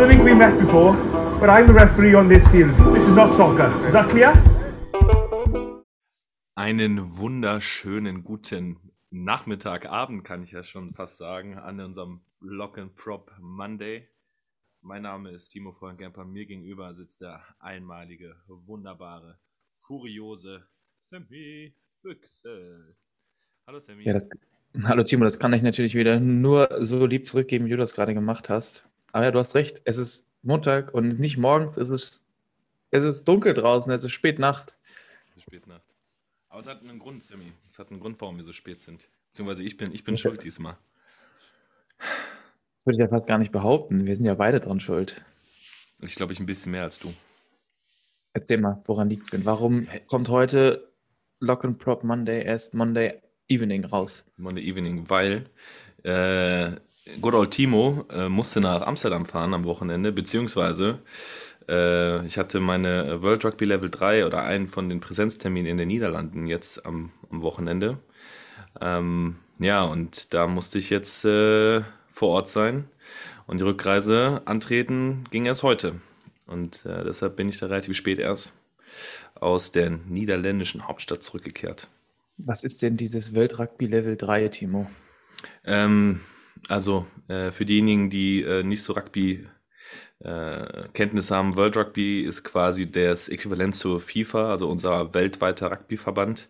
don't think we met before, but I'm the referee on this field. This is not soccer. Is that clear? Einen wunderschönen guten Nachmittag, Abend kann ich ja schon fast sagen, an unserem Lock and Prop Monday. Mein Name ist Timo Vollengemper. Mir gegenüber sitzt der einmalige, wunderbare, furiose Sammy Füchsel. Hallo Sammy. Ja, das, hallo Timo, das kann ich natürlich wieder nur so lieb zurückgeben, wie du das gerade gemacht hast. Aber ja, du hast recht, es ist Montag und nicht morgens, es ist, es ist dunkel draußen, es ist spät Nacht. Es ist spät Nacht. Aber es hat einen Grund, Sammy. Es hat einen Grund, warum wir so spät sind. Beziehungsweise ich bin, ich bin schuld diesmal. Das würde ich ja fast gar nicht behaupten. Wir sind ja beide dran schuld. Ich glaube, ich ein bisschen mehr als du. Erzähl mal, woran liegt es denn? Warum kommt heute Lock and Prop Monday erst Monday Evening raus? Monday Evening, weil äh, Good Old Timo äh, musste nach Amsterdam fahren am Wochenende, beziehungsweise äh, ich hatte meine World Rugby Level 3 oder einen von den Präsenzterminen in den Niederlanden jetzt am, am Wochenende. Ähm, ja, und da musste ich jetzt äh, vor Ort sein. Und die Rückreise antreten ging erst heute. Und äh, deshalb bin ich da relativ spät erst aus der niederländischen Hauptstadt zurückgekehrt. Was ist denn dieses Weltrugby Level 3, Timo? Ähm, also äh, für diejenigen, die äh, nicht so Rugby äh, Kenntnis haben, World Rugby ist quasi das Äquivalent zur FIFA, also unser weltweiter Rugbyverband.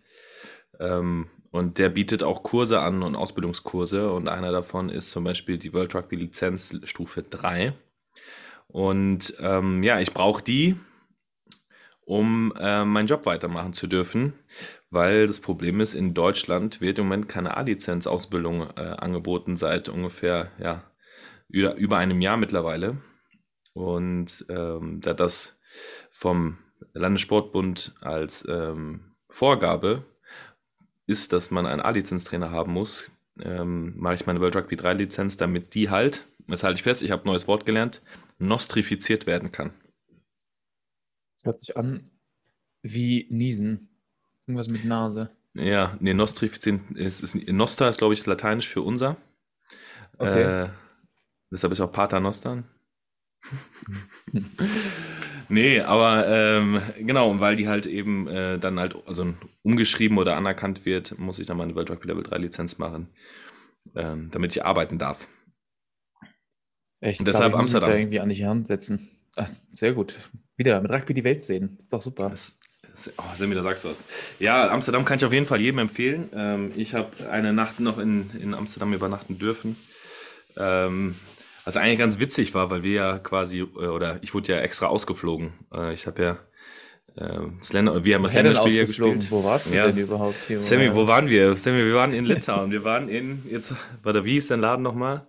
Ähm, und der bietet auch Kurse an und Ausbildungskurse. Und einer davon ist zum Beispiel die World Rugby Lizenz Stufe 3. Und ähm, ja, ich brauche die, um äh, meinen Job weitermachen zu dürfen, weil das Problem ist, in Deutschland wird im Moment keine A-Lizenz-Ausbildung äh, angeboten seit ungefähr ja, über, einem Jahr mittlerweile. Und ähm, da das vom Landessportbund als ähm, Vorgabe ist, dass man einen A-Lizenztrainer haben muss, ähm, mache ich meine World Rugby 3 Lizenz, damit die halt, jetzt halte ich fest, ich habe ein neues Wort gelernt, nostrifiziert werden kann. Das hört sich an wie Niesen. Irgendwas mit Nase. Ja, nee, nostrifiziert ist, ist Nostra ist, glaube ich, lateinisch für unser. Okay. Äh, deshalb ist auch Pater Nostern. nee, aber ähm, genau, weil die halt eben äh, dann halt also umgeschrieben oder anerkannt wird, muss ich dann mal eine World Rugby Level 3 Lizenz machen, ähm, damit ich arbeiten darf. Echt? Und deshalb ich Amsterdam. Da irgendwie an die Hand setzen. Ach, sehr gut. Wieder mit Rugby die Welt sehen. Ist doch super. Das, oh, Sammy, da sagst du was. Ja, Amsterdam kann ich auf jeden Fall jedem empfehlen. Ähm, ich habe eine Nacht noch in, in Amsterdam übernachten dürfen. Ähm, was eigentlich ganz witzig war, weil wir ja quasi, äh, oder ich wurde ja extra ausgeflogen. Äh, ich habe ja äh, das Länder, wir haben das Länderspiel ja gespielt. Wo warst du ja, denn überhaupt? Hier, Sammy, wo waren wir? Sammy, wir waren in Litauen. Wir waren in, jetzt, warte, wie ist dein Laden nochmal?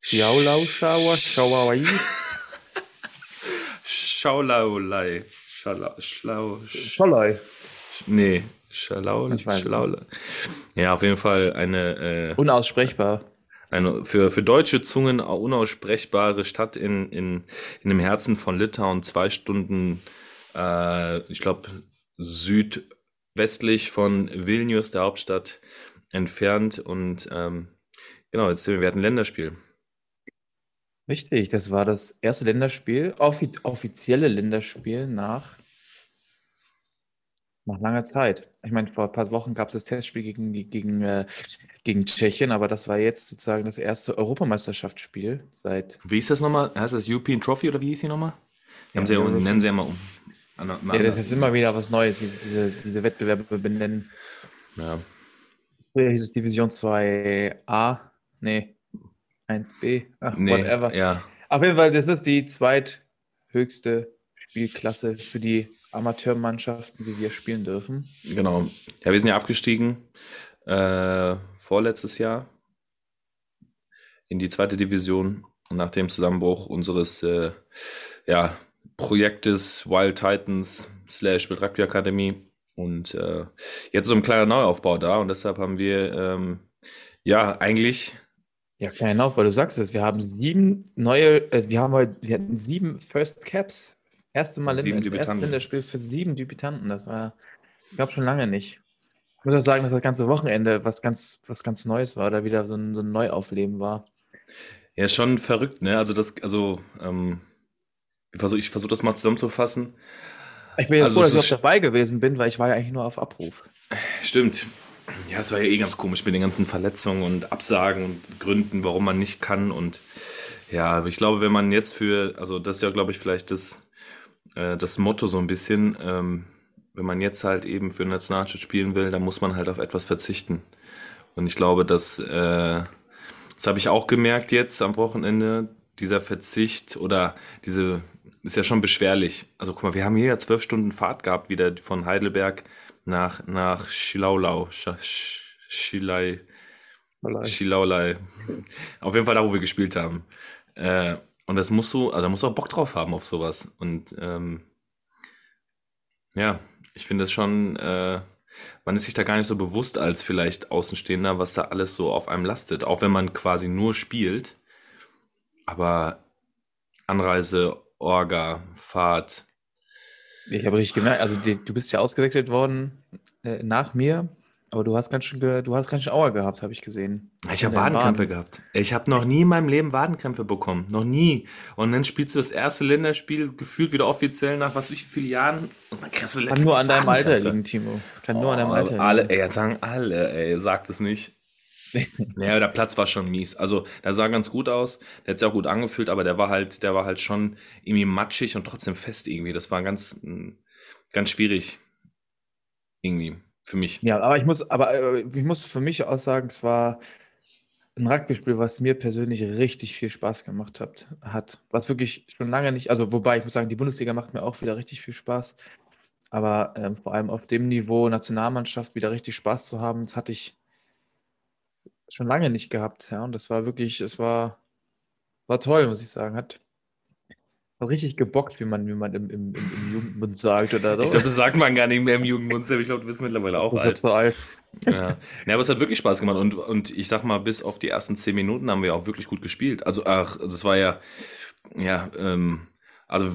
Schaulau, Schauer, Schauauai. Schaulaulei. Schlau, schlau, Scholei. Nee, Schalau, Schalau. Ja, auf jeden Fall eine. Äh, Unaussprechbar eine für, für deutsche Zungen unaussprechbare Stadt in, in, in dem Herzen von Litauen, zwei Stunden, äh, ich glaube, südwestlich von Vilnius, der Hauptstadt, entfernt. Und ähm, genau, jetzt sind wir, wir hatten ein Länderspiel. Richtig, das war das erste Länderspiel, offi offizielle Länderspiel nach, nach langer Zeit. Ich meine, vor ein paar Wochen gab es das Testspiel gegen, gegen äh, gegen Tschechien, aber das war jetzt sozusagen das erste Europameisterschaftsspiel seit. Wie ist das nochmal? Heißt das European Trophy oder wie hieß die nochmal? Die ja, sie ja, nennen sie ja immer um. An, an ja, das ist immer wieder was Neues, wie sie diese, diese Wettbewerbe benennen. Ja. Früher hieß es Division 2a, nee, 1b, ach, nee, whatever. Ja. Auf jeden Fall, das ist die zweithöchste Spielklasse für die Amateurmannschaften, die wir spielen dürfen. Genau. Ja, wir sind ja abgestiegen. Äh, vorletztes Jahr in die zweite Division nach dem Zusammenbruch unseres äh, ja, Projektes Wild Titans slash Wild Rugby Academy. Und äh, jetzt so ein kleiner Neuaufbau da und deshalb haben wir ähm, ja eigentlich. Ja, kleiner Neuaufbau, du sagst es, wir haben sieben neue, äh, wir haben heute, wir hatten sieben First Caps. Erste Mal sieben in, erste in der Spiel für sieben Debütanten. Das war, ich glaube, schon lange nicht. Ich muss auch sagen, dass das ganze Wochenende was ganz, was ganz Neues war, oder wieder so ein, so ein Neuaufleben war. Ja, schon verrückt, ne? Also das, also, ähm, ich versuche ich versuch das mal zusammenzufassen. Ich bin ja also froh, dass ich auch dabei gewesen bin, weil ich war ja eigentlich nur auf Abruf. Stimmt. Ja, es war ja eh ganz komisch mit den ganzen Verletzungen und Absagen und Gründen, warum man nicht kann. Und ja, ich glaube, wenn man jetzt für, also das ist ja, glaube ich, vielleicht das, äh, das Motto so ein bisschen, ähm, wenn man jetzt halt eben für Nationalstadt spielen will, dann muss man halt auf etwas verzichten. Und ich glaube, dass, äh, das habe ich auch gemerkt jetzt am Wochenende, dieser Verzicht oder diese, ist ja schon beschwerlich. Also guck mal, wir haben hier ja zwölf Stunden Fahrt gehabt, wieder von Heidelberg nach, nach Schilaulau. Schilai. Schilaulei. Auf jeden Fall da, wo wir gespielt haben. Äh, und das musst du, also da musst du auch Bock drauf haben auf sowas. Und ähm, ja, ich finde es schon, äh, man ist sich da gar nicht so bewusst als vielleicht Außenstehender, was da alles so auf einem lastet. Auch wenn man quasi nur spielt. Aber Anreise, Orga, Fahrt, ich habe richtig gemerkt, also die, du bist ja ausgewechselt worden äh, nach mir, aber du hast ganz schön, du hast ganz schön Auer gehabt, habe ich gesehen. Ich habe Wadenkrämpfe Waden. gehabt. Ich habe noch nie in meinem Leben Wadenkrämpfe bekommen. Noch nie. Und dann spielst du das erste Länderspiel gefühlt wieder offiziell nach was wie vielen Jahren. Und dann kriegst du Kann nur an deinem Alter liegen, Timo. Kann oh, nur an deinem Alter liegen. Alle, ey, sagen alle, ey, sagt es nicht. Naja, der Platz war schon mies. Also, der sah ganz gut aus. Der hat sich auch gut angefühlt, aber der war halt, der war halt schon irgendwie matschig und trotzdem fest irgendwie. Das war ganz, ganz schwierig. Irgendwie. Für mich. Ja, aber ich muss, aber äh, ich muss für mich auch sagen, es war ein Rugby-Spiel, was mir persönlich richtig viel Spaß gemacht hat, hat. Was wirklich schon lange nicht, also wobei ich muss sagen, die Bundesliga macht mir auch wieder richtig viel Spaß. Aber ähm, vor allem auf dem Niveau Nationalmannschaft wieder richtig Spaß zu haben, das hatte ich schon lange nicht gehabt, ja. Und das war wirklich, es war, war toll, muss ich sagen. Hat, hat richtig gebockt, wie man, wie man im, im, im, Jugendmund sagt oder so. Ich glaube, das sagt man gar nicht mehr im Jugendmund, ich glaube, du bist mittlerweile auch alt. alt. Ja. ja, aber es hat wirklich Spaß gemacht und, und ich sag mal, bis auf die ersten zehn Minuten haben wir auch wirklich gut gespielt. Also, ach, das also war ja, ja, ähm, also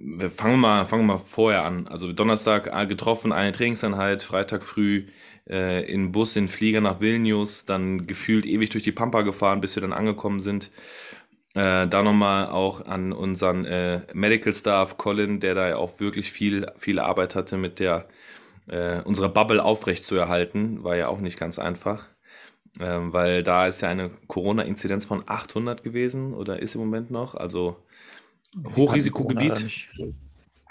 wir fangen mal, fangen wir mal vorher an. Also Donnerstag äh, getroffen, eine Trainingseinheit, Freitag früh äh, in Bus, in Flieger nach Vilnius, dann gefühlt ewig durch die Pampa gefahren, bis wir dann angekommen sind. Äh, da nochmal auch an unseren äh, Medical Staff Colin, der da ja auch wirklich viel, viel Arbeit hatte mit der äh, unsere Bubble aufrecht zu erhalten, war ja auch nicht ganz einfach. Ähm, weil da ist ja eine Corona-Inzidenz von 800 gewesen oder ist im Moment noch. Also Hochrisikogebiet.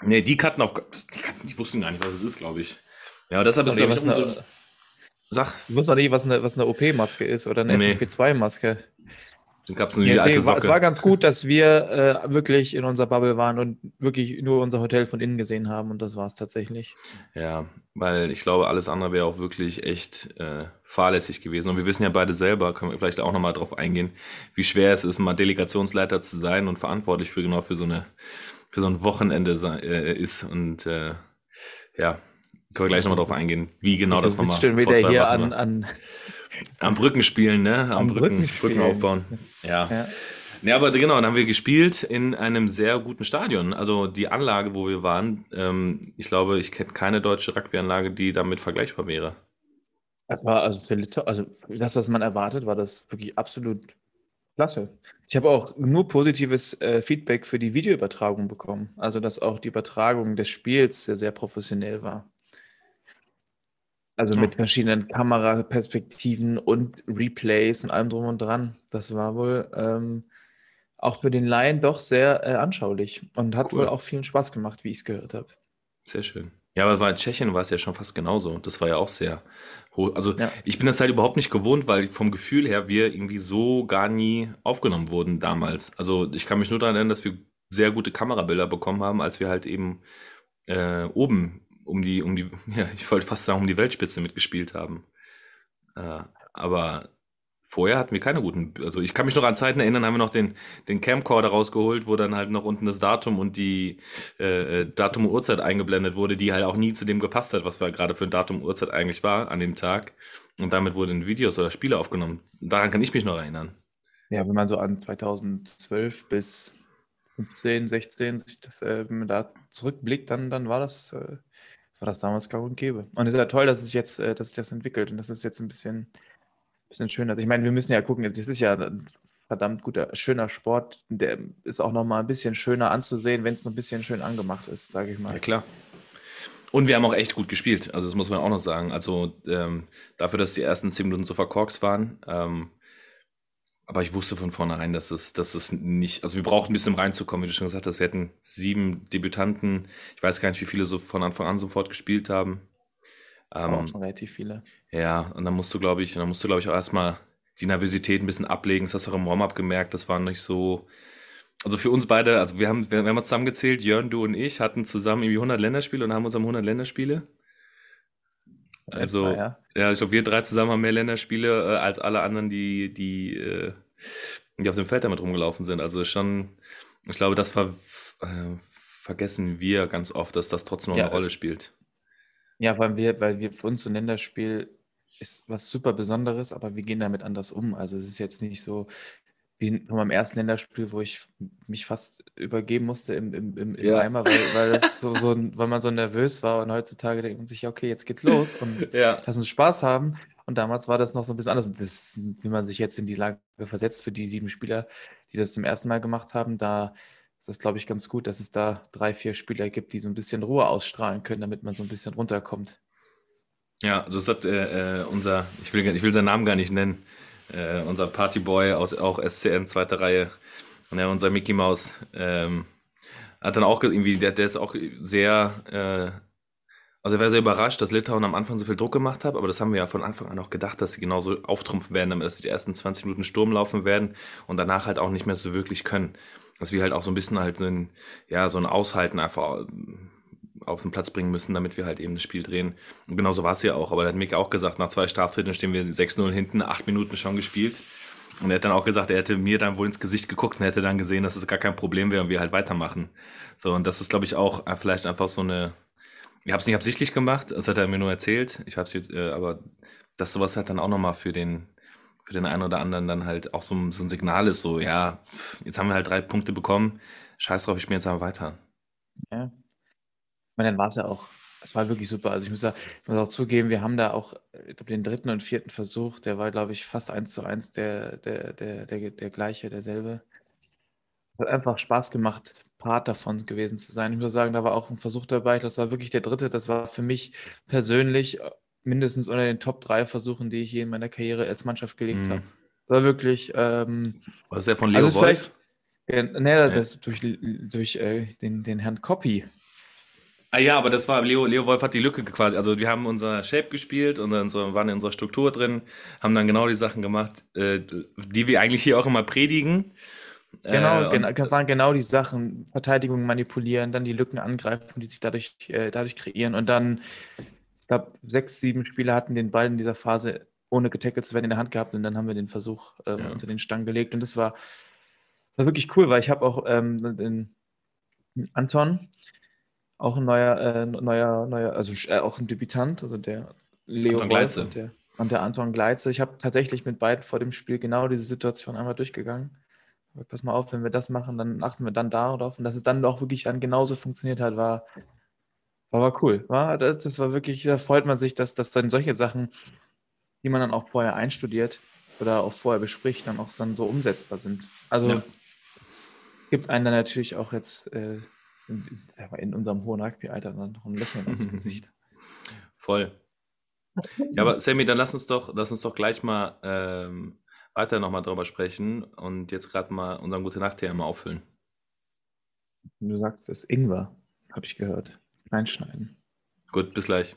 Nee, die Karten auf. Die, Karten, die wussten gar nicht, was es ist, glaube ich. Ja, deshalb ist, glaube ich, eine, so. Sag. Ich wusste nicht, was eine, was eine OP-Maske ist oder eine nee. FFP2-Maske. Dann gab es ja, alte Socke. Es war ganz gut, dass wir äh, wirklich in unserer Bubble waren und wirklich nur unser Hotel von innen gesehen haben und das war es tatsächlich. Ja, weil ich glaube, alles andere wäre auch wirklich echt äh, fahrlässig gewesen. Und wir wissen ja beide selber, können wir vielleicht auch nochmal drauf eingehen, wie schwer es ist, mal Delegationsleiter zu sein und verantwortlich für genau für so eine für so ein Wochenende äh, ist. Und äh, ja, können wir gleich nochmal drauf eingehen, wie genau das nochmal. Schön wieder hier an, an am Brücken spielen, ne? Am, Am Brücken, Brücken aufbauen. Ja. ja. Ja, aber genau, dann haben wir gespielt in einem sehr guten Stadion. Also die Anlage, wo wir waren, ähm, ich glaube, ich kenne keine deutsche Rugby-Anlage, die damit vergleichbar wäre. Das war also für also das, was man erwartet, war das wirklich absolut klasse. Ich habe auch nur positives äh, Feedback für die Videoübertragung bekommen. Also dass auch die Übertragung des Spiels sehr, sehr professionell war. Also mit verschiedenen Kameraperspektiven und Replays und allem drum und dran. Das war wohl ähm, auch für den Laien doch sehr äh, anschaulich und hat cool. wohl auch vielen Spaß gemacht, wie ich es gehört habe. Sehr schön. Ja, aber in Tschechien war es ja schon fast genauso. Das war ja auch sehr hoch. Also ja. ich bin das halt überhaupt nicht gewohnt, weil vom Gefühl her wir irgendwie so gar nie aufgenommen wurden damals. Also ich kann mich nur daran erinnern, dass wir sehr gute Kamerabilder bekommen haben, als wir halt eben äh, oben um die, um die, ja, ich wollte fast sagen, um die Weltspitze mitgespielt haben. Äh, aber vorher hatten wir keine guten, also ich kann mich noch an Zeiten erinnern, haben wir noch den, den Camcorder rausgeholt, wo dann halt noch unten das Datum und die äh, äh Datum und Uhrzeit eingeblendet wurde, die halt auch nie zu dem gepasst hat, was wir gerade für ein Datum und Uhrzeit eigentlich war an dem Tag. Und damit wurden Videos oder Spiele aufgenommen. Daran kann ich mich noch erinnern. Ja, wenn man so an 2012 bis 15, 16, das, äh, wenn man da zurückblickt, dann, dann war das äh, war das damals gang und gäbe. Und es ist ja toll, dass es jetzt, äh, dass sich das entwickelt und das ist jetzt ein bisschen, bisschen schöner. Ich meine, wir müssen ja gucken, jetzt ist ja verdammt guter, schöner Sport. Der ist auch noch mal ein bisschen schöner anzusehen, wenn es noch ein bisschen schön angemacht ist, sage ich mal. Ja, klar. Und wir haben auch echt gut gespielt, also das muss man auch noch sagen. Also ähm, dafür, dass die ersten zehn Minuten so verkorkst waren, ähm, aber ich wusste von vornherein, dass es, dass es nicht, also wir brauchen ein bisschen reinzukommen, wie du schon gesagt hast. Wir hätten sieben Debütanten. Ich weiß gar nicht, wie viele so von Anfang an sofort gespielt haben. Ähm, auch schon relativ viele. Ja, und dann musst du, glaube ich, dann musst du, glaube ich, auch erstmal die Nervosität ein bisschen ablegen. Das hast du auch im Warm-up gemerkt. Das war nicht so, also für uns beide, also wir haben, wir, wir haben zusammengezählt, Jörn, du und ich hatten zusammen irgendwie 100 Länderspiele und haben uns am 100 Länderspiele. Also, ja. ja, ich glaube, wir drei zusammen haben mehr Länderspiele äh, als alle anderen, die, die, äh, die auf dem Feld damit rumgelaufen sind. Also schon, ich glaube, das ver, äh, vergessen wir ganz oft, dass das trotzdem noch ja. eine Rolle spielt. Ja, weil wir, weil wir für uns ein Länderspiel ist was super Besonderes, aber wir gehen damit anders um. Also es ist jetzt nicht so, wie von meinem ersten Länderspiel, wo ich mich fast übergeben musste im, im, im, im ja. Eimer, weil, weil, das so, so, weil man so nervös war und heutzutage denkt man sich, okay, jetzt geht's los und ja. lass uns Spaß haben. Und damals war das noch so ein bisschen anders, wie man sich jetzt in die Lage versetzt für die sieben Spieler, die das zum ersten Mal gemacht haben. Da ist das, glaube ich, ganz gut, dass es da drei, vier Spieler gibt, die so ein bisschen Ruhe ausstrahlen können, damit man so ein bisschen runterkommt. Ja, also es hat äh, äh unser, ich will, ich will seinen Namen gar nicht nennen, äh, unser Partyboy aus auch SCN zweiter Reihe, ja, unser Mickey Mouse, ähm, hat dann auch irgendwie, der, der ist auch sehr, äh, also er war sehr überrascht, dass Litauen am Anfang so viel Druck gemacht hat, aber das haben wir ja von Anfang an auch gedacht, dass sie genauso auftrumpfen werden, damit sie die ersten 20 Minuten Sturm laufen werden und danach halt auch nicht mehr so wirklich können. Dass wir halt auch so ein bisschen halt so ein, ja, so ein Aushalten einfach auf den Platz bringen müssen, damit wir halt eben das Spiel drehen. Und genauso war es ja auch. Aber da hat Mick auch gesagt, nach zwei Straftritten stehen wir 6-0 hinten, acht Minuten schon gespielt. Und er hat dann auch gesagt, er hätte mir dann wohl ins Gesicht geguckt und hätte dann gesehen, dass es gar kein Problem wäre und wir halt weitermachen. So, und das ist, glaube ich, auch äh, vielleicht einfach so eine. Ich habe es nicht absichtlich gemacht, das hat er mir nur erzählt. Ich habe es, äh, aber dass sowas halt dann auch nochmal für den, für den einen oder anderen dann halt auch so, so ein Signal ist, so, ja, jetzt haben wir halt drei Punkte bekommen, scheiß drauf, ich spiele jetzt aber weiter. Ja, meine, dann war es ja auch, es war wirklich super. Also ich muss, da, ich muss auch zugeben, wir haben da auch, ich glaube, den dritten und vierten Versuch, der war, glaube ich, fast eins zu eins der, der, der, der, der gleiche, derselbe. Es hat einfach Spaß gemacht, Part davon gewesen zu sein. Ich muss sagen, da war auch ein Versuch dabei. Das war wirklich der dritte. Das war für mich persönlich mindestens unter den Top drei Versuchen, die ich je in meiner Karriere als Mannschaft gelegt mhm. habe. War wirklich. Ähm, war das der von Leo also Wolf? Ja, nee, das durch, durch äh, den, den Herrn Copy. Ah ja, aber das war, Leo, Leo Wolf hat die Lücke quasi, also wir haben unser Shape gespielt und so, waren in unserer Struktur drin, haben dann genau die Sachen gemacht, äh, die wir eigentlich hier auch immer predigen. Genau, äh, genau, das waren genau die Sachen, Verteidigung manipulieren, dann die Lücken angreifen, die sich dadurch, äh, dadurch kreieren und dann, ich glaube, sechs, sieben Spieler hatten den Ball in dieser Phase ohne getackelt zu werden in der Hand gehabt und dann haben wir den Versuch ähm, ja. unter den Stangen gelegt und das war, war wirklich cool, weil ich habe auch ähm, den Anton, auch ein neuer, äh, neuer, neuer, also äh, auch ein Debütant, also der Leo Anton Wolf und der, und der Anton Gleitze. Ich habe tatsächlich mit beiden vor dem Spiel genau diese Situation einmal durchgegangen. Aber pass mal auf, wenn wir das machen, dann achten wir dann darauf. Und dass es dann auch wirklich dann genauso funktioniert hat, war, war, war cool. War, das, das war wirklich, da freut man sich, dass, dass dann solche Sachen, die man dann auch vorher einstudiert oder auch vorher bespricht, dann auch dann so umsetzbar sind. Also ja. gibt einen dann natürlich auch jetzt äh, in, in unserem hohen Rugby-Alter dann noch ein Lächeln aufs Gesicht. Voll. Ja, aber Sammy, dann lass uns doch, lass uns doch gleich mal ähm, weiter nochmal drüber sprechen und jetzt gerade mal unseren gute nacht mal auffüllen. Du sagst es Ingwer, habe ich gehört. Reinschneiden. Gut, bis gleich.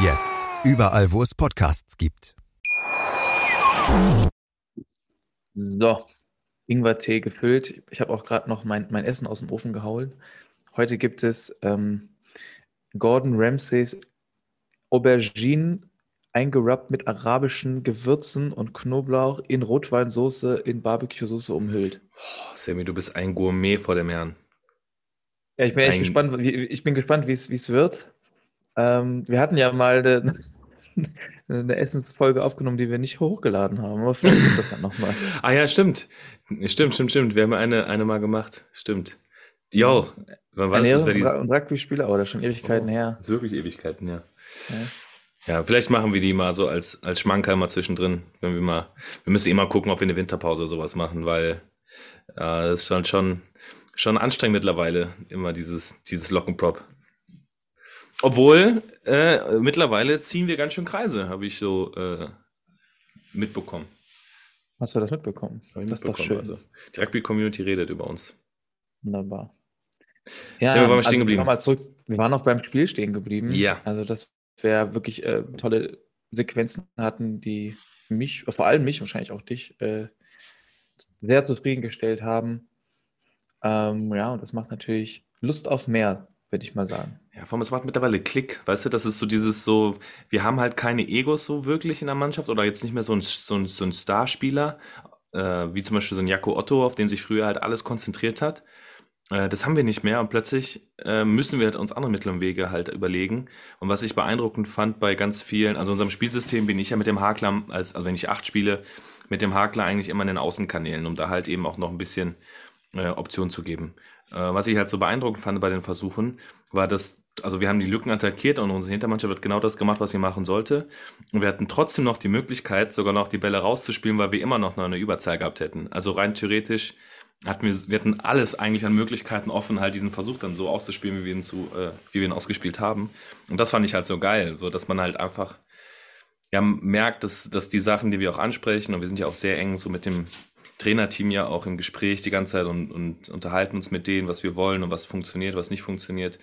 Jetzt. Überall, wo es Podcasts gibt. So. Ingwer-Tee gefüllt. Ich habe auch gerade noch mein, mein Essen aus dem Ofen gehauen. Heute gibt es ähm, Gordon Ramsays Aubergine eingerubbt mit arabischen Gewürzen und Knoblauch in Rotweinsoße, in Barbecue-Soße umhüllt. Oh, Sammy, du bist ein Gourmet vor dem Herrn. Ja, ich bin echt ein... gespannt, wie, ich bin gespannt, wie es wird. Ähm, wir hatten ja mal eine, eine, Essensfolge aufgenommen, die wir nicht hochgeladen haben, aber vielleicht gibt das ja nochmal. ah ja, stimmt. Stimmt, stimmt, stimmt. Wir haben eine, eine mal gemacht. Stimmt. Jo, wann war das? das und Rugby-Spieler, aber das ist schon Ewigkeiten oh, her. Das ist wirklich Ewigkeiten, ja. ja. Ja, vielleicht machen wir die mal so als, als Schmankerl mal zwischendrin, wenn wir mal, wir müssen immer gucken, ob wir eine Winterpause oder sowas machen, weil äh, das ist schon, schon, schon anstrengend mittlerweile, immer dieses, dieses Lockenprop. Obwohl, äh, mittlerweile ziehen wir ganz schön Kreise, habe ich so äh, mitbekommen. Hast du das mitbekommen? Das ist doch schön. Also, die Rugby-Community redet über uns. Wunderbar. Ja, wir, waren also stehen geblieben? Wir, zurück, wir waren noch beim Spiel stehen geblieben. Ja. Also das wäre wirklich äh, tolle Sequenzen hatten, die mich, vor allem mich, wahrscheinlich auch dich, äh, sehr zufriedengestellt haben. Ähm, ja, und das macht natürlich Lust auf mehr, würde ich mal sagen. Ja, vor allem, es macht mittlerweile Klick, weißt du, das ist so dieses so, wir haben halt keine Egos so wirklich in der Mannschaft oder jetzt nicht mehr so ein, so ein, so ein Starspieler, äh, wie zum Beispiel so ein Jaco Otto, auf den sich früher halt alles konzentriert hat. Äh, das haben wir nicht mehr und plötzlich äh, müssen wir halt uns andere Mittel und Wege halt überlegen. Und was ich beeindruckend fand bei ganz vielen, also unserem Spielsystem bin ich ja mit dem Hakler, als, also wenn ich acht spiele, mit dem Hakler eigentlich immer in den Außenkanälen, um da halt eben auch noch ein bisschen äh, Option zu geben. Äh, was ich halt so beeindruckend fand bei den Versuchen, war, dass, also wir haben die Lücken attackiert und unsere Hintermannschaft hat genau das gemacht, was sie machen sollte. Und wir hatten trotzdem noch die Möglichkeit, sogar noch die Bälle rauszuspielen, weil wir immer noch eine Überzahl gehabt hätten. Also rein theoretisch hatten wir, wir hatten alles eigentlich an Möglichkeiten offen, halt diesen Versuch dann so auszuspielen, wie wir ihn zu, äh, wie wir ihn ausgespielt haben. Und das fand ich halt so geil, so dass man halt einfach ja, merkt, dass, dass die Sachen, die wir auch ansprechen, und wir sind ja auch sehr eng so mit dem Trainerteam ja auch im Gespräch die ganze Zeit und, und unterhalten uns mit denen, was wir wollen und was funktioniert, was nicht funktioniert.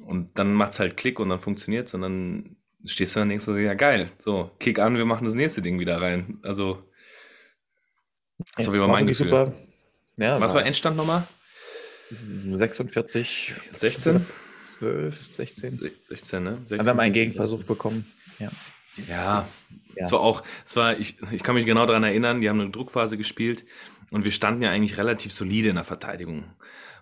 Und dann macht's halt Klick und dann funktioniert's und dann stehst du dann und denkst du, ja geil, so, Kick an, wir machen das nächste Ding wieder rein. Also, das war mein Gefühl. Super. Ja, Was war Endstand nochmal? 46. 16? 12, 16. 16, ne? 16, wir haben einen Gegenversuch bekommen. Ja. Ja, ja. Es war auch, es war, ich, ich kann mich genau daran erinnern, die haben eine Druckphase gespielt und wir standen ja eigentlich relativ solide in der Verteidigung.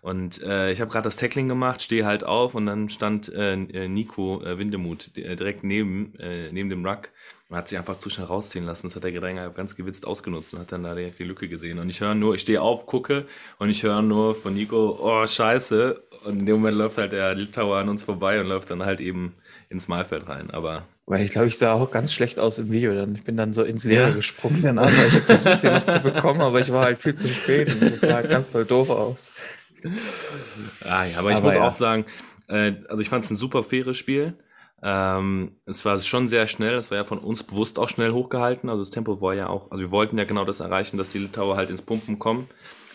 Und äh, ich habe gerade das Tackling gemacht, stehe halt auf und dann stand äh, Nico äh, Windemuth direkt neben, äh, neben dem Ruck und hat sich einfach zu schnell rausziehen lassen. Das hat der Gedränger ganz gewitzt ausgenutzt und hat dann da direkt die Lücke gesehen. Und ich höre nur, ich stehe auf, gucke und ich höre nur von Nico, oh scheiße. Und in dem Moment läuft halt der Litauer an uns vorbei und läuft dann halt eben ins Mahlfeld rein. Aber weil ich glaube, ich sah auch ganz schlecht aus im Video. Dann, ich bin dann so ins Leere ja. gesprungen weil ich habe versucht, den noch zu bekommen, aber ich war halt viel zu spät und das sah halt ganz toll doof aus. Ah, ja, aber ich aber muss ja. auch sagen, äh, also ich fand es ein super faires Spiel. Ähm, es war schon sehr schnell, es war ja von uns bewusst auch schnell hochgehalten. Also das Tempo war ja auch, also wir wollten ja genau das erreichen, dass die Litauer halt ins Pumpen kommen,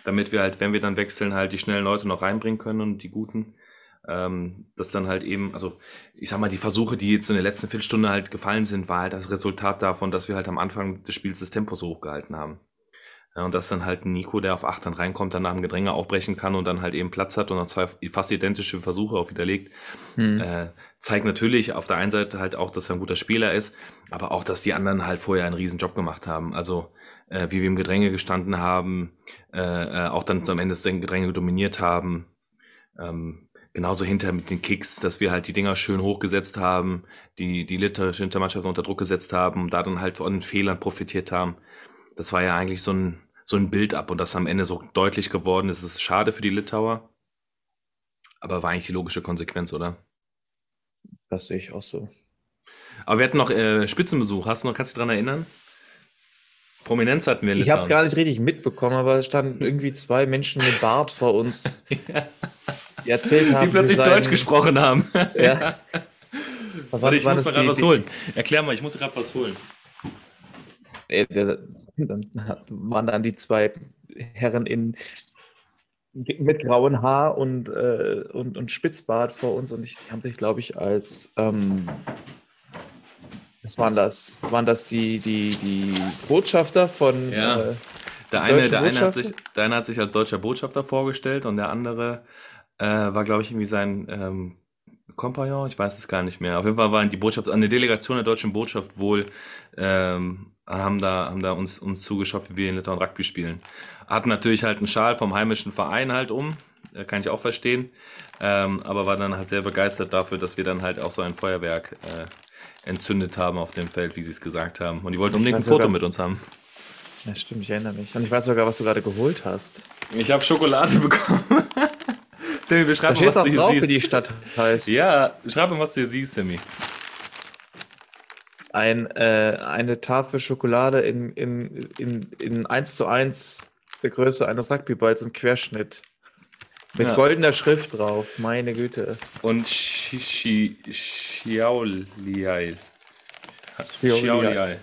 damit wir halt, wenn wir dann wechseln, halt die schnellen Leute noch reinbringen können und die guten. Ähm, das dann halt eben, also ich sag mal, die Versuche, die jetzt in der letzten Viertelstunde halt gefallen sind, war halt das Resultat davon, dass wir halt am Anfang des Spiels das Tempo so hochgehalten haben. Ja, und dass dann halt ein Nico, der auf 8 dann reinkommt, dann nach dem Gedränge aufbrechen kann und dann halt eben Platz hat und dann zwei fast identische Versuche auch widerlegt, hm. äh, zeigt natürlich auf der einen Seite halt auch, dass er ein guter Spieler ist, aber auch, dass die anderen halt vorher einen riesen Job gemacht haben. Also äh, wie wir im Gedränge gestanden haben, äh, äh auch dann am Ende das Gedränge dominiert haben. Ähm, genauso hinter mit den Kicks, dass wir halt die Dinger schön hochgesetzt haben, die, die litterische Hintermannschaft unter Druck gesetzt haben da dann halt von den Fehlern profitiert haben. Das war ja eigentlich so ein, so ein Bild ab und das am Ende so deutlich geworden ist. Es ist schade für die Litauer, aber war eigentlich die logische Konsequenz, oder? Das sehe ich auch so. Aber wir hatten noch äh, Spitzenbesuch. Hast du noch, kannst du dich daran erinnern? Prominenz hatten wir in Litauen. Ich habe es gar nicht richtig mitbekommen, aber es standen irgendwie zwei Menschen mit Bart vor uns, die erzählt haben, die plötzlich seinen... Deutsch gesprochen haben. ja. Warte, ich muss mal gerade was holen. Erklär mal, ich muss gerade was holen. Äh, dann waren dann die zwei Herren in, mit grauen Haar und, äh, und, und Spitzbart vor uns und ich, die haben sich, glaube ich, als ähm, was waren das? Waren das die, die, die Botschafter von ja. Äh, der eine, der, eine hat sich, der eine hat sich als deutscher Botschafter vorgestellt und der andere äh, war, glaube ich, irgendwie sein ähm, Compagnon, ich weiß es gar nicht mehr. Auf jeden Fall waren die Botschaft, eine Delegation der deutschen Botschaft wohl, ähm, haben da, haben da uns, uns zugeschaut, wie wir in Litauen Rugby spielen. Hatten natürlich halt einen Schal vom heimischen Verein halt um, äh, kann ich auch verstehen, ähm, aber war dann halt sehr begeistert dafür, dass wir dann halt auch so ein Feuerwerk äh, entzündet haben auf dem Feld, wie sie es gesagt haben. Und die wollten unbedingt ein Foto mit uns haben. Ja, stimmt, ich erinnere mich. Und ich weiß sogar, was du gerade geholt hast. Ich habe Schokolade bekommen. Sammy, beschreib mal, was du hier drauf, siehst. Wie die Stadt heißt. Ja, schreib mal, was du hier siehst, Sammy. Ein, äh, eine Tafel Schokolade in, in, in, in 1 zu 1 der Größe eines Rugbyballs im Querschnitt. Mit ja. goldener Schrift drauf, meine Güte. Und Xiaoliai. Xiaoliai.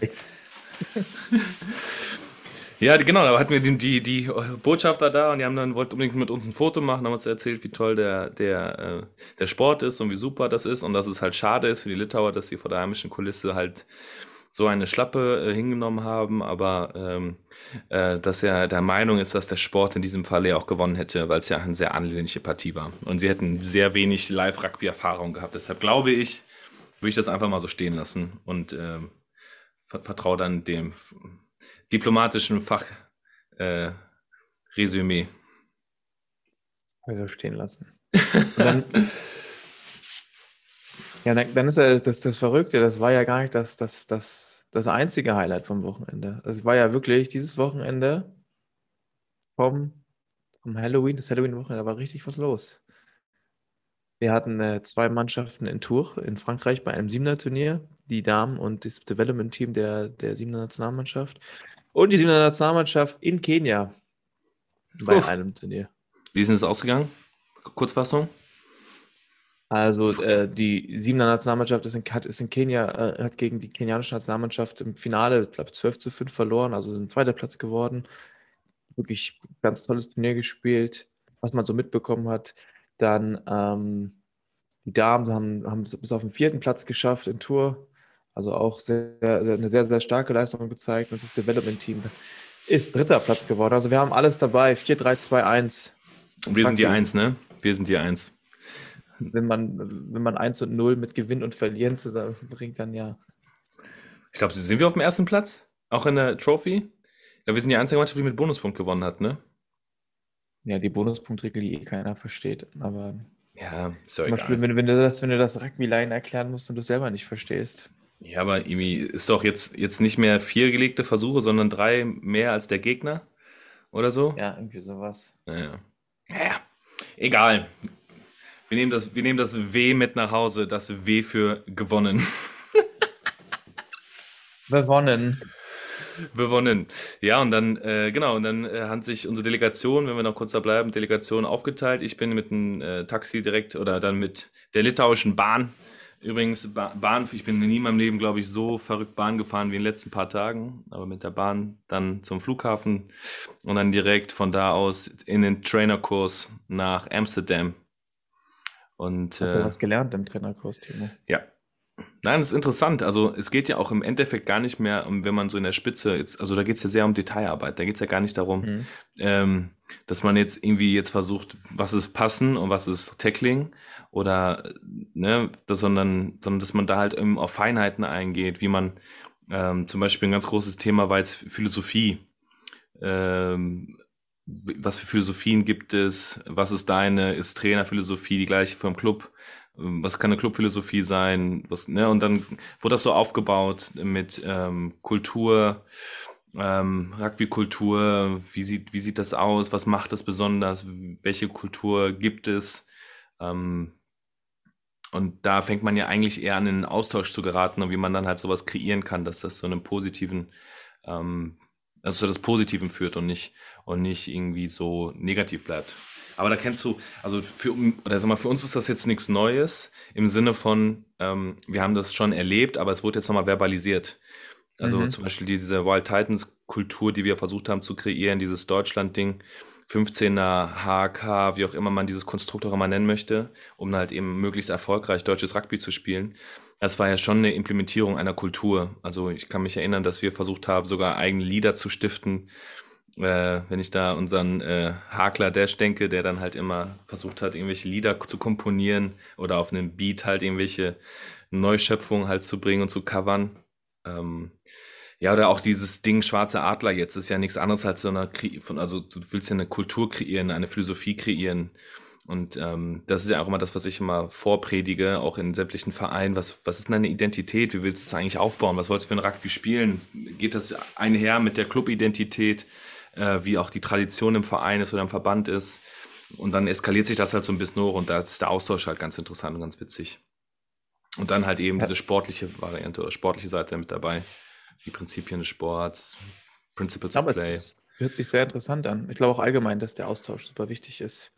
Ja, genau, da hatten wir die, die, die, Botschafter da und die haben dann wollten unbedingt mit uns ein Foto machen, haben uns erzählt, wie toll der, der, äh, der Sport ist und wie super das ist und dass es halt schade ist für die Litauer, dass sie vor der heimischen Kulisse halt so eine Schlappe äh, hingenommen haben, aber ähm, äh, dass er der Meinung ist, dass der Sport in diesem Fall ja auch gewonnen hätte, weil es ja eine sehr ansehnliche Partie war. Und sie hätten sehr wenig Live-Rugby-Erfahrung gehabt. Deshalb glaube ich, würde ich das einfach mal so stehen lassen und äh, vertraue dann dem diplomatischen Fachresümee. Äh, also stehen lassen. Dann, ja, dann, dann, ist ja das, das Verrückte, das war ja gar nicht das, das, das, das einzige Highlight vom Wochenende. Es war ja wirklich dieses Wochenende vom, vom Halloween, das Halloween-Wochenende, da war richtig was los. Wir hatten äh, zwei Mannschaften in Tours in Frankreich bei einem Siebener-Turnier, die Damen und das Development-Team der, der Siebener Nationalmannschaft. Und die Siebener Nationalmannschaft in Kenia bei Uff. einem Turnier. Wie ist es ausgegangen? Kurzfassung? Also äh, die Siebener Nationalmannschaft ist in, hat, ist in Kenia, äh, hat gegen die kenianische Nationalmannschaft im Finale, ich glaube, 12 zu 5 verloren, also sind zweiter Platz geworden. Wirklich ganz tolles Turnier gespielt, was man so mitbekommen hat. Dann ähm, die Damen haben, haben es bis auf den vierten Platz geschafft in Tour. Also auch sehr, eine sehr, sehr starke Leistung gezeigt. Und das Development-Team ist dritter Platz geworden. Also wir haben alles dabei. 4, 3, 2, 1. Und wir sind die 1, ne? Wir sind die 1. Wenn man, wenn man 1 und 0 mit Gewinn und Verlieren zusammenbringt, dann ja. Ich glaube, sind wir auf dem ersten Platz? Auch in der Trophy? Ja, wir sind die einzige Mannschaft, die mit Bonuspunkt gewonnen hat, ne? Ja, die Bonuspunktregel, die eh keiner versteht. Aber ja, ist ja egal. Beispiel, wenn, wenn, du das, wenn du das Rugby-Line erklären musst und du es selber nicht verstehst. Ja, aber irgendwie ist doch jetzt, jetzt nicht mehr vier gelegte Versuche, sondern drei mehr als der Gegner oder so. Ja, irgendwie sowas. Naja. Naja, egal. Wir nehmen, das, wir nehmen das W mit nach Hause, das W für gewonnen. gewonnen. Gewonnen. Ja, und dann, äh, genau, und dann äh, hat sich unsere Delegation, wenn wir noch kurz da bleiben, Delegation aufgeteilt. Ich bin mit einem äh, Taxi direkt oder dann mit der litauischen Bahn Übrigens, Bahn, ich bin nie in meinem Leben, glaube ich, so verrückt Bahn gefahren wie in den letzten paar Tagen, aber mit der Bahn dann zum Flughafen und dann direkt von da aus in den Trainerkurs nach Amsterdam. Und, Hast du äh, was gelernt im Trainerkurs, Timo? Ja. Nein, das ist interessant. Also es geht ja auch im Endeffekt gar nicht mehr, um, wenn man so in der Spitze, jetzt, also da geht es ja sehr um Detailarbeit. Da geht es ja gar nicht darum, mhm. ähm, dass man jetzt irgendwie jetzt versucht, was ist Passen und was ist Tackling oder ne, das, sondern, sondern dass man da halt eben auf Feinheiten eingeht, wie man ähm, zum Beispiel ein ganz großes Thema war jetzt Philosophie. Ähm, was für Philosophien gibt es? Was ist deine? Ist Trainerphilosophie die gleiche vom Club? Ähm, was kann eine Clubphilosophie sein? Was, ne? Und dann wurde das so aufgebaut mit ähm, Kultur, ähm, Rugby-Kultur. Wie sieht, wie sieht das aus? Was macht das besonders? Welche Kultur gibt es? Ähm, und da fängt man ja eigentlich eher an, in einen Austausch zu geraten und wie man dann halt sowas kreieren kann, dass das so einen positiven, ähm, also so das Positiven führt und nicht, und nicht irgendwie so negativ bleibt. Aber da kennst du, also für, oder sag mal, für uns ist das jetzt nichts Neues im Sinne von, ähm, wir haben das schon erlebt, aber es wurde jetzt nochmal verbalisiert. Also mhm. zum Beispiel diese Wild Titans Kultur, die wir versucht haben zu kreieren, dieses Deutschland-Ding, 15er HK, wie auch immer man dieses Konstrukt auch immer nennen möchte, um halt eben möglichst erfolgreich deutsches Rugby zu spielen. Das war ja schon eine Implementierung einer Kultur. Also ich kann mich erinnern, dass wir versucht haben, sogar eigene Lieder zu stiften, Äh, wenn ich da unseren äh, Hakler Dash denke, der dann halt immer versucht hat, irgendwelche Lieder zu komponieren oder auf einem Beat halt irgendwelche Neuschöpfungen halt zu bringen und zu covern. Ähm, ja, oder auch dieses Ding Schwarze Adler jetzt ist ja nichts anderes als so eine, also du willst ja eine Kultur kreieren, eine Philosophie kreieren. Und ähm, das ist ja auch immer das, was ich immer vorpredige, auch in sämtlichen Vereinen. Was, was ist deine Identität? Wie willst du es eigentlich aufbauen? Was wolltest du für ein Rugby spielen? Geht das einher mit der Clubidentität, äh, wie auch die Tradition im Verein ist oder im Verband ist? Und dann eskaliert sich das halt so ein bisschen hoch und da ist der Austausch halt ganz interessant und ganz witzig. Und dann halt eben diese sportliche Variante oder sportliche Seite mit dabei die Prinzipien des Sports, Principles of Play. Es hört sich sehr interessant an. Ich glaube auch allgemein, dass der Austausch super wichtig ist.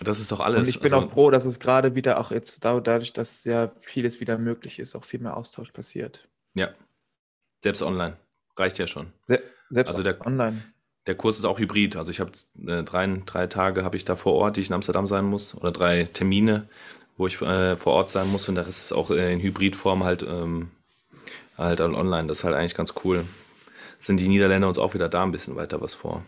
Das ist doch alles. Und ich bin also, auch froh, dass es gerade wieder auch jetzt dadurch, dass ja vieles wieder möglich ist, auch viel mehr Austausch passiert. Ja. Selbst online. Reicht ja schon. selbst also der, online. Der Kurs ist auch hybrid. Also ich habe äh, drei, drei Tage habe ich da vor Ort, die ich in Amsterdam sein muss, oder drei Termine, wo ich äh, vor Ort sein muss und der Rest ist auch in Hybridform halt ähm, halt online. Das ist halt eigentlich ganz cool. Sind die Niederländer uns auch wieder da ein bisschen weiter was vor.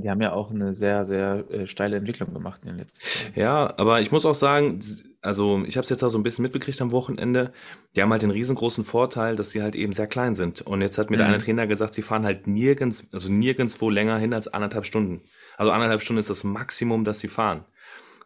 Die haben ja auch eine sehr, sehr äh, steile Entwicklung gemacht in den letzten Jahren. Ja, aber ich muss auch sagen, also ich habe es jetzt auch so ein bisschen mitbekriegt am Wochenende. Die haben halt den riesengroßen Vorteil, dass sie halt eben sehr klein sind. Und jetzt hat mir mhm. der eine Trainer gesagt, sie fahren halt nirgends, also nirgendwo länger hin als anderthalb Stunden. Also anderthalb Stunden ist das Maximum, das sie fahren.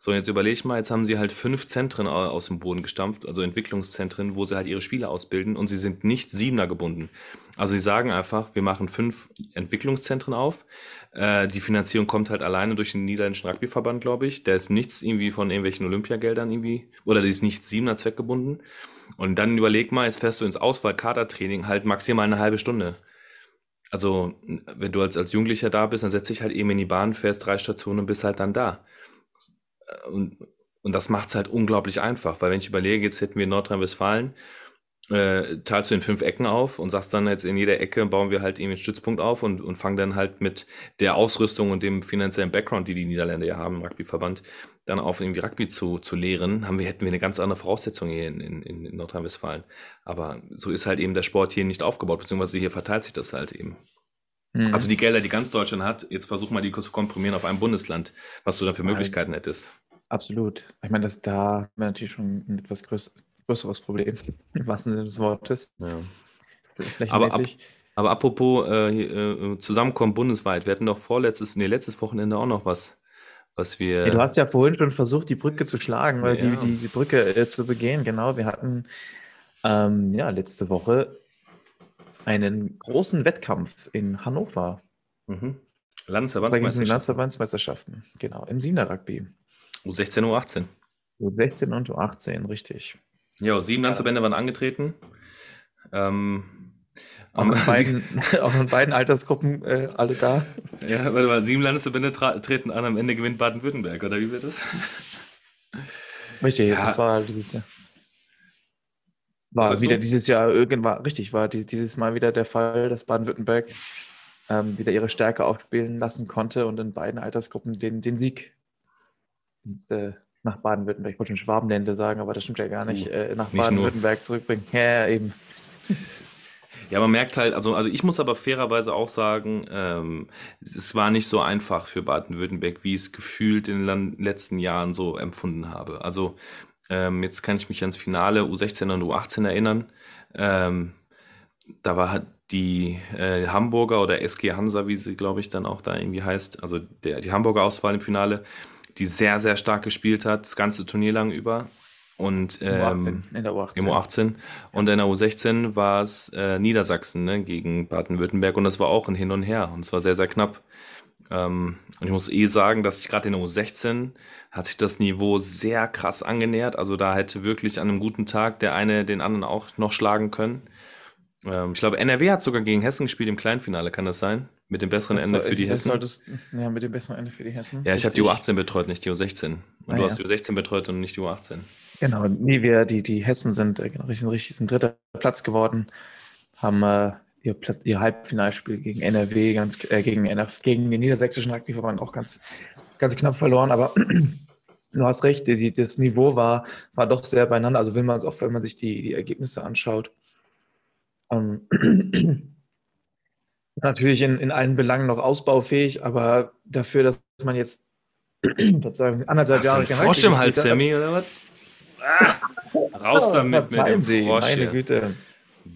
So, jetzt überlege ich mal, jetzt haben sie halt fünf Zentren aus dem Boden gestampft, also Entwicklungszentren, wo sie halt ihre Spieler ausbilden und sie sind nicht Siebener gebunden. Also sie sagen einfach, wir machen fünf Entwicklungszentren auf. Äh, die Finanzierung kommt halt alleine durch den niederländischen Rugbyverband, glaube ich. Der ist nichts irgendwie von irgendwelchen Olympiageldern irgendwie, oder die ist nicht Siebener zweckgebunden. Und dann überleg mal, jetzt fährst du ins Auswahl-Kadertraining halt maximal eine halbe Stunde. Also, wenn du als, als Jugendlicher da bist, dann setz dich halt eben in die Bahn, fährst drei Stationen und bist halt dann da und, und das macht es halt unglaublich einfach, weil wenn ich überlege, jetzt hätten wir Nordrhein-Westfalen, äh, teilst du in fünf Ecken auf und sagst dann jetzt in jeder Ecke bauen wir halt irgendwie einen Stützpunkt auf und, und fangen dann halt mit der Ausrüstung und dem finanziellen Background, die die Niederländer ja haben im Rugbyverband, dann auf irgendwie Rugby zu, zu lehren, haben wir, hätten wir eine ganz andere Voraussetzung hier in, in, in Nordrhein-Westfalen. Aber so ist halt eben der Sport hier nicht aufgebaut, beziehungsweise hier verteilt sich das halt eben. Mhm. Also die Gelder, die ganz Deutschland hat, jetzt versuch mal die zu komprimieren auf ein Bundesland, was du da für Möglichkeiten hättest. Absolut. Ich meine, das da haben wir natürlich schon ein etwas größ größeres Problem, im wahrsten Sinne des Wortes. Ja. Aber, ab, aber apropos äh, äh, Zusammenkommen bundesweit, wir hatten doch vorletztes, nee, letztes Wochenende auch noch was, was wir. Ja, du hast ja vorhin schon versucht, die Brücke zu schlagen, weil ja. die, die, die Brücke äh, zu begehen. Genau, wir hatten ähm, ja letzte Woche einen großen Wettkampf in Hannover. Mhm. Landesverbandsmeisterschaften. Landesverbandsmeisterschaften, genau, im Siebener Rugby. U16, U18. U16 und U18, richtig. Ja, sieben Landesverbände waren angetreten. Ähm, auch, in beiden, auch in beiden Altersgruppen äh, alle da. Ja, warte mal, sieben Landesverbände treten an, am Ende gewinnt Baden-Württemberg, oder wie wird das? Richtig, ja. das war dieses Jahr. War wieder so? dieses Jahr irgendwann, richtig, war dieses Mal wieder der Fall, dass Baden-Württemberg ähm, wieder ihre Stärke aufspielen lassen konnte und in beiden Altersgruppen den, den Sieg äh, nach Baden-Württemberg, ich wollte schon Schwabenländle sagen, aber das stimmt ja gar nicht, uh, äh, nach Baden-Württemberg zurückbringen. Ja, eben. Ja, man merkt halt, also, also ich muss aber fairerweise auch sagen, ähm, es war nicht so einfach für Baden-Württemberg, wie ich es gefühlt in den letzten Jahren so empfunden habe. Also ähm, jetzt kann ich mich ans Finale U16 und U18 erinnern. Ähm, da war halt die äh, Hamburger oder SG Hansa, wie sie, glaube ich, dann auch da irgendwie heißt, also der, die Hamburger Auswahl im Finale, die sehr, sehr stark gespielt hat, das ganze Turnier lang über. Und ähm, in der U18. Im U18. Und in der U16 war es äh, Niedersachsen ne, gegen Baden-Württemberg und das war auch ein Hin und Her und es war sehr, sehr knapp. Ähm, und ich muss eh sagen, dass ich gerade in der U16 hat sich das Niveau sehr krass angenähert. Also da hätte wirklich an einem guten Tag der eine den anderen auch noch schlagen können. Ähm, ich glaube, NRW hat sogar gegen Hessen gespielt im Kleinfinale, kann das sein? Mit dem besseren Ende für die Hessen? Solltest, ja, mit dem besseren Ende für die Hessen. Ja, ich habe die U18 betreut, nicht die U16. Und ah, du ja. hast die U16 betreut und nicht die U18. Genau, nee, wir, die, die Hessen sind äh, genau, richtig, richtig sind dritter Platz geworden, haben äh, ihr, ihr Halbfinalspiel gegen NRW, ganz, äh, gegen, NRW, gegen den niedersächsischen Rugbyverband auch ganz, ganz knapp verloren, aber du hast recht, die, das Niveau war, war doch sehr beieinander. Also wenn man es auch, wenn man sich die, die Ergebnisse anschaut, ähm, Natürlich in, in allen Belangen noch ausbaufähig, aber dafür, dass man jetzt Verzeihung, anderthalb Jahre kein Frosch im Hals, Sammy, oder was? Ah, raus damit mit dem Frosch. Meine Güte.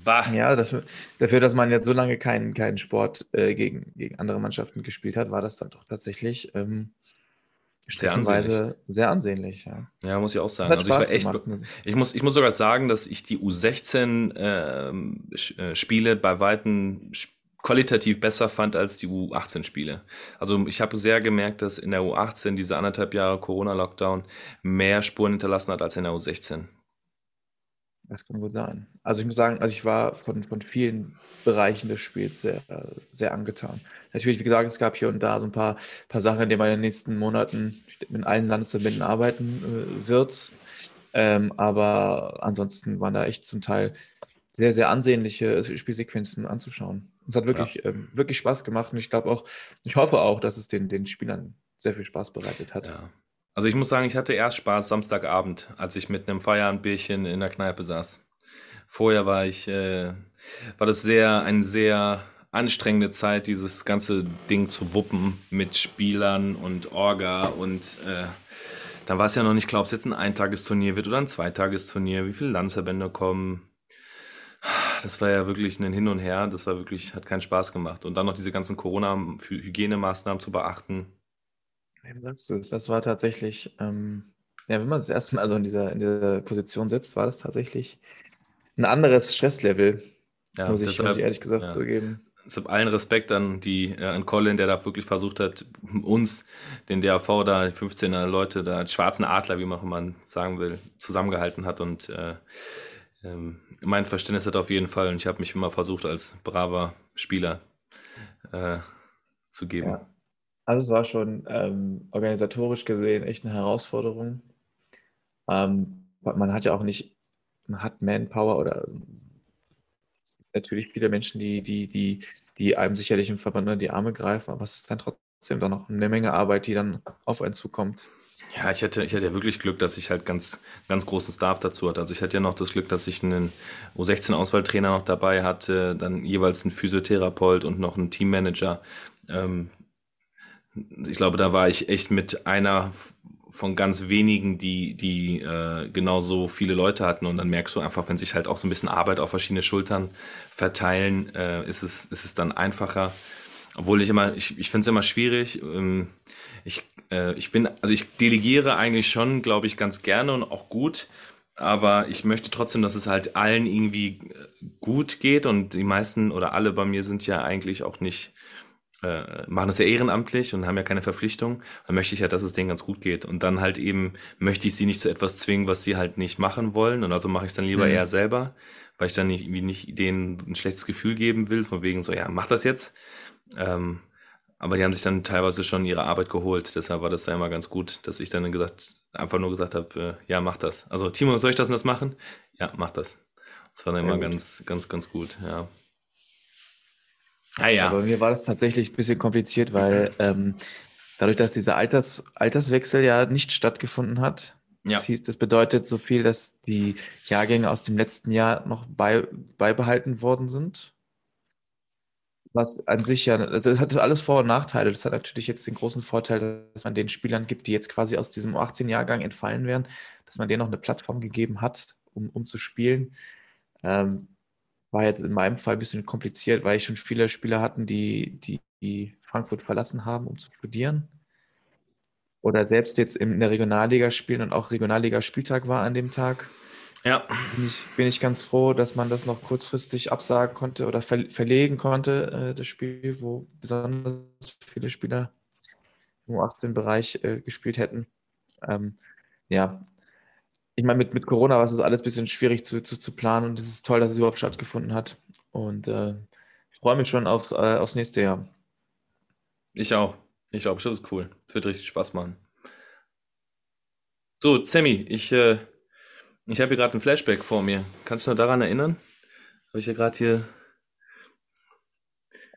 Bah. Ja, dafür, dafür, dass man jetzt so lange keinen kein Sport äh, gegen, gegen andere Mannschaften gespielt hat, war das dann doch tatsächlich ähm, sehr ansehnlich. Sehr ansehnlich, ja. Ja, muss ich auch sagen. Also ich war echt. Ich muss, ich muss sogar sagen, dass ich die U16 ähm, äh, Spiele bei Weitem qualitativ besser fand als die U18-Spiele. Also ich habe sehr gemerkt, dass in der U18 diese anderthalb Jahre Corona-Lockdown mehr Spuren hinterlassen hat als in der U16. Das kann gut sein. Also ich muss sagen, also ich war von, von vielen Bereichen des Spiels sehr, sehr angetan. Natürlich, wie gesagt, es gab hier und da so ein paar, paar Sachen, in denen man in den nächsten Monaten mit allen Landesverbänden arbeiten äh, wird. Ähm, aber ansonsten waren da echt zum Teil sehr, sehr ansehnliche Spielsequenzen anzuschauen. Es hat wirklich, ja. ähm, wirklich Spaß gemacht und ich glaube auch, ich hoffe auch, dass es den, den Spielern sehr viel Spaß bereitet hat. Ja. Also ich muss sagen, ich hatte erst Spaß Samstagabend, als ich mit einem Feierabendbierchen in der Kneipe saß. Vorher war ich, äh, war das sehr, eine sehr anstrengende Zeit, dieses ganze Ding zu wuppen mit Spielern und Orga und äh, dann war es ja noch nicht klar, ob es jetzt ein Eintagesturnier wird oder ein Zweitagesturnier, wie viele Landesverbände kommen, das war ja wirklich ein Hin und Her. Das war wirklich, hat keinen Spaß gemacht. Und dann noch diese ganzen Corona-Hygienemaßnahmen zu beachten. Wem sagst du es? Das war tatsächlich, ähm, ja, wenn man das erste Mal also in dieser, in dieser Position sitzt, war das tatsächlich ein anderes Stresslevel, ja, muss, ich, deshalb, muss ich ehrlich gesagt ja. zugeben. Deshalb allen Respekt an die äh, an Colin, der da wirklich versucht hat, uns, den DAV da, 15er Leute, da schwarzen Adler, wie man auch immer sagen will, zusammengehalten hat und äh, ähm, mein Verständnis hat auf jeden Fall und ich habe mich immer versucht, als braver Spieler äh, zu geben. Ja. Also es war schon ähm, organisatorisch gesehen echt eine Herausforderung. Ähm, man hat ja auch nicht, man hat Manpower oder natürlich viele Menschen, die, die, die, die einem sicherlich im Verband die Arme greifen, aber es ist dann trotzdem dann noch eine Menge Arbeit, die dann auf einen zukommt. Ja, ich hatte, ich hatte ja wirklich Glück, dass ich halt ganz, ganz großen Staff dazu hatte. Also ich hatte ja noch das Glück, dass ich einen U16-Auswahltrainer noch dabei hatte, dann jeweils einen Physiotherapeut und noch einen Teammanager. Ähm, ich glaube, da war ich echt mit einer von ganz wenigen, die, die äh, genauso viele Leute hatten. Und dann merkst du einfach, wenn sich halt auch so ein bisschen Arbeit auf verschiedene Schultern verteilen, äh, ist, es, ist es dann einfacher. Obwohl ich immer, ich, ich finde es immer schwierig. Ähm, ich äh, ich bin, also ich delegiere eigentlich schon, glaube ich, ganz gerne und auch gut. Aber ich möchte trotzdem, dass es halt allen irgendwie äh, gut geht und die meisten oder alle bei mir sind ja eigentlich auch nicht, äh, machen das ja ehrenamtlich und haben ja keine Verpflichtung. Dann möchte ich ja, dass es denen ganz gut geht. Und dann halt eben möchte ich sie nicht zu etwas zwingen, was sie halt nicht machen wollen. Und also mache ich es dann lieber mhm. eher selber, weil ich dann nicht, irgendwie nicht denen ein schlechtes Gefühl geben will, von wegen so, ja, mach das jetzt. Ähm, aber die haben sich dann teilweise schon ihre Arbeit geholt. Deshalb war das da immer ganz gut, dass ich dann gesagt, einfach nur gesagt habe, äh, ja, mach das. Also, Timo, soll ich das und das machen? Ja, mach das. Das war dann immer ganz, ganz, ganz gut, ja. Ah, ja. Aber mir war das tatsächlich ein bisschen kompliziert, weil ähm, dadurch, dass dieser Alters, Alterswechsel ja nicht stattgefunden hat, ja. das hieß, das bedeutet so viel, dass die Jahrgänge aus dem letzten Jahr noch bei, beibehalten worden sind was an sich ja, also es hat alles Vor- und Nachteile. Das hat natürlich jetzt den großen Vorteil, dass man den Spielern gibt, die jetzt quasi aus diesem 18-Jahrgang entfallen wären, dass man denen noch eine Plattform gegeben hat, um, um zu spielen. Ähm, war jetzt in meinem Fall ein bisschen kompliziert, weil ich schon viele Spieler hatten, die, die, die Frankfurt verlassen haben, um zu studieren. Oder selbst jetzt in der Regionalliga spielen und auch Regionalliga-Spieltag war an dem Tag. Ja. Bin ich, bin ich ganz froh, dass man das noch kurzfristig absagen konnte oder ver verlegen konnte, äh, das Spiel, wo besonders viele Spieler im U18-Bereich äh, gespielt hätten. Ähm, ja, ich meine, mit, mit Corona war es alles ein bisschen schwierig zu, zu, zu planen und es ist toll, dass es überhaupt stattgefunden hat. Und äh, ich freue mich schon auf, äh, aufs nächste Jahr. Ich auch. Ich glaube, das ist cool. Es wird richtig Spaß machen. So, Sammy, ich äh, ich habe hier gerade ein Flashback vor mir. Kannst du noch daran erinnern? Habe ich ja gerade hier.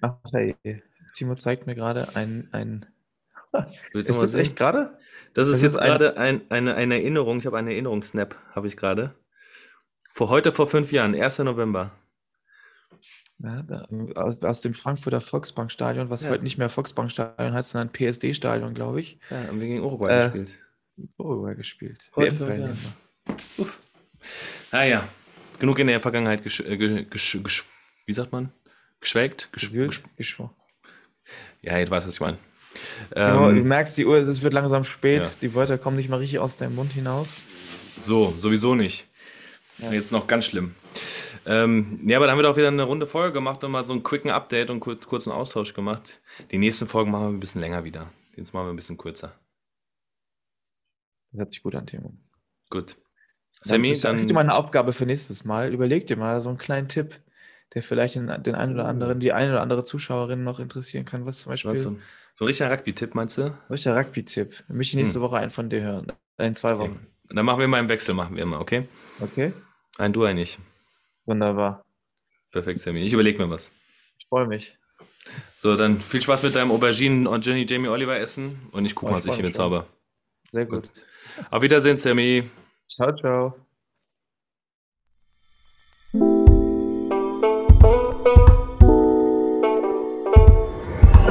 Ach, hey. Timo zeigt mir gerade ein. ein ist das sehen? echt gerade? Das ist das jetzt gerade ein, eine, eine Erinnerung. Ich habe eine Erinnerungssnap, habe ich gerade. Vor heute vor fünf Jahren, 1. November. Ja, da, aus, aus, dem Frankfurter Volksbankstadion, was ja. heute nicht mehr Volksbankstadion heißt, sondern PSD-Stadion, glaube ich. Ja, haben wir gegen Uruguay äh, gespielt. Uruguay gespielt. Heute, ja. Uff. Naja, genug in der Vergangenheit gesch, äh, gesch, gesch, wie sagt man? Geschwelgt? Gesch, gesch, ja, jetzt weiß was ich meine. Ähm, du merkst, die Uhr, es wird langsam spät, ja. die Wörter kommen nicht mal richtig aus deinem Mund hinaus. So, sowieso nicht. Ja. Jetzt noch ganz schlimm. Ähm, ja, aber da haben wir doch wieder eine runde Folge gemacht und mal so einen quicken Update und kurz, kurzen Austausch gemacht. Die nächsten Folgen machen wir ein bisschen länger wieder. Jetzt machen wir ein bisschen kürzer. Das hört sich gut an, Timo. Gut. Sammy, dann, dann kriegt ihr mal eine Aufgabe für nächstes Mal. Überleg dir mal so einen kleinen Tipp, der vielleicht den, den einen oder anderen, die eine oder andere Zuschauerin noch interessieren kann. Was zum Beispiel. So, so ein richtiger Rugby-Tipp, meinst du? Richtiger Rugby-Tipp. Ich möchte nächste hm. Woche einen von dir hören. In zwei Wochen. Okay. Dann machen wir mal im Wechsel, machen wir immer, okay? Okay. Ein du, ein ich. Wunderbar. Perfekt, Sammy. Ich überlege mir was. Ich freue mich. So, dann viel Spaß mit deinem Auberginen und Jenny Jamie Oliver essen und ich gucke oh, mal, was ich hier mit zauber. Sehr gut. gut. Auf Wiedersehen, Sammy. Ciao, ciao.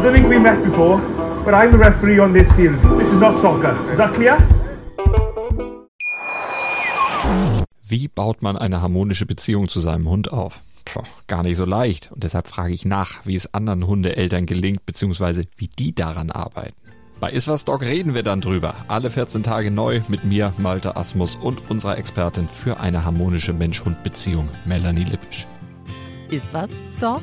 Don't think we met before, but I'm the referee on this field. This is not soccer. Is that clear? Wie baut man eine harmonische Beziehung zu seinem Hund auf? Puh, gar nicht so leicht. Und deshalb frage ich nach, wie es anderen Hundeeltern gelingt, beziehungsweise wie die daran arbeiten. Bei Iswas Dog reden wir dann drüber. Alle 14 Tage neu mit mir, Malte Asmus und unserer Expertin für eine harmonische Mensch-Hund-Beziehung, Melanie Lippisch. Iswas Dog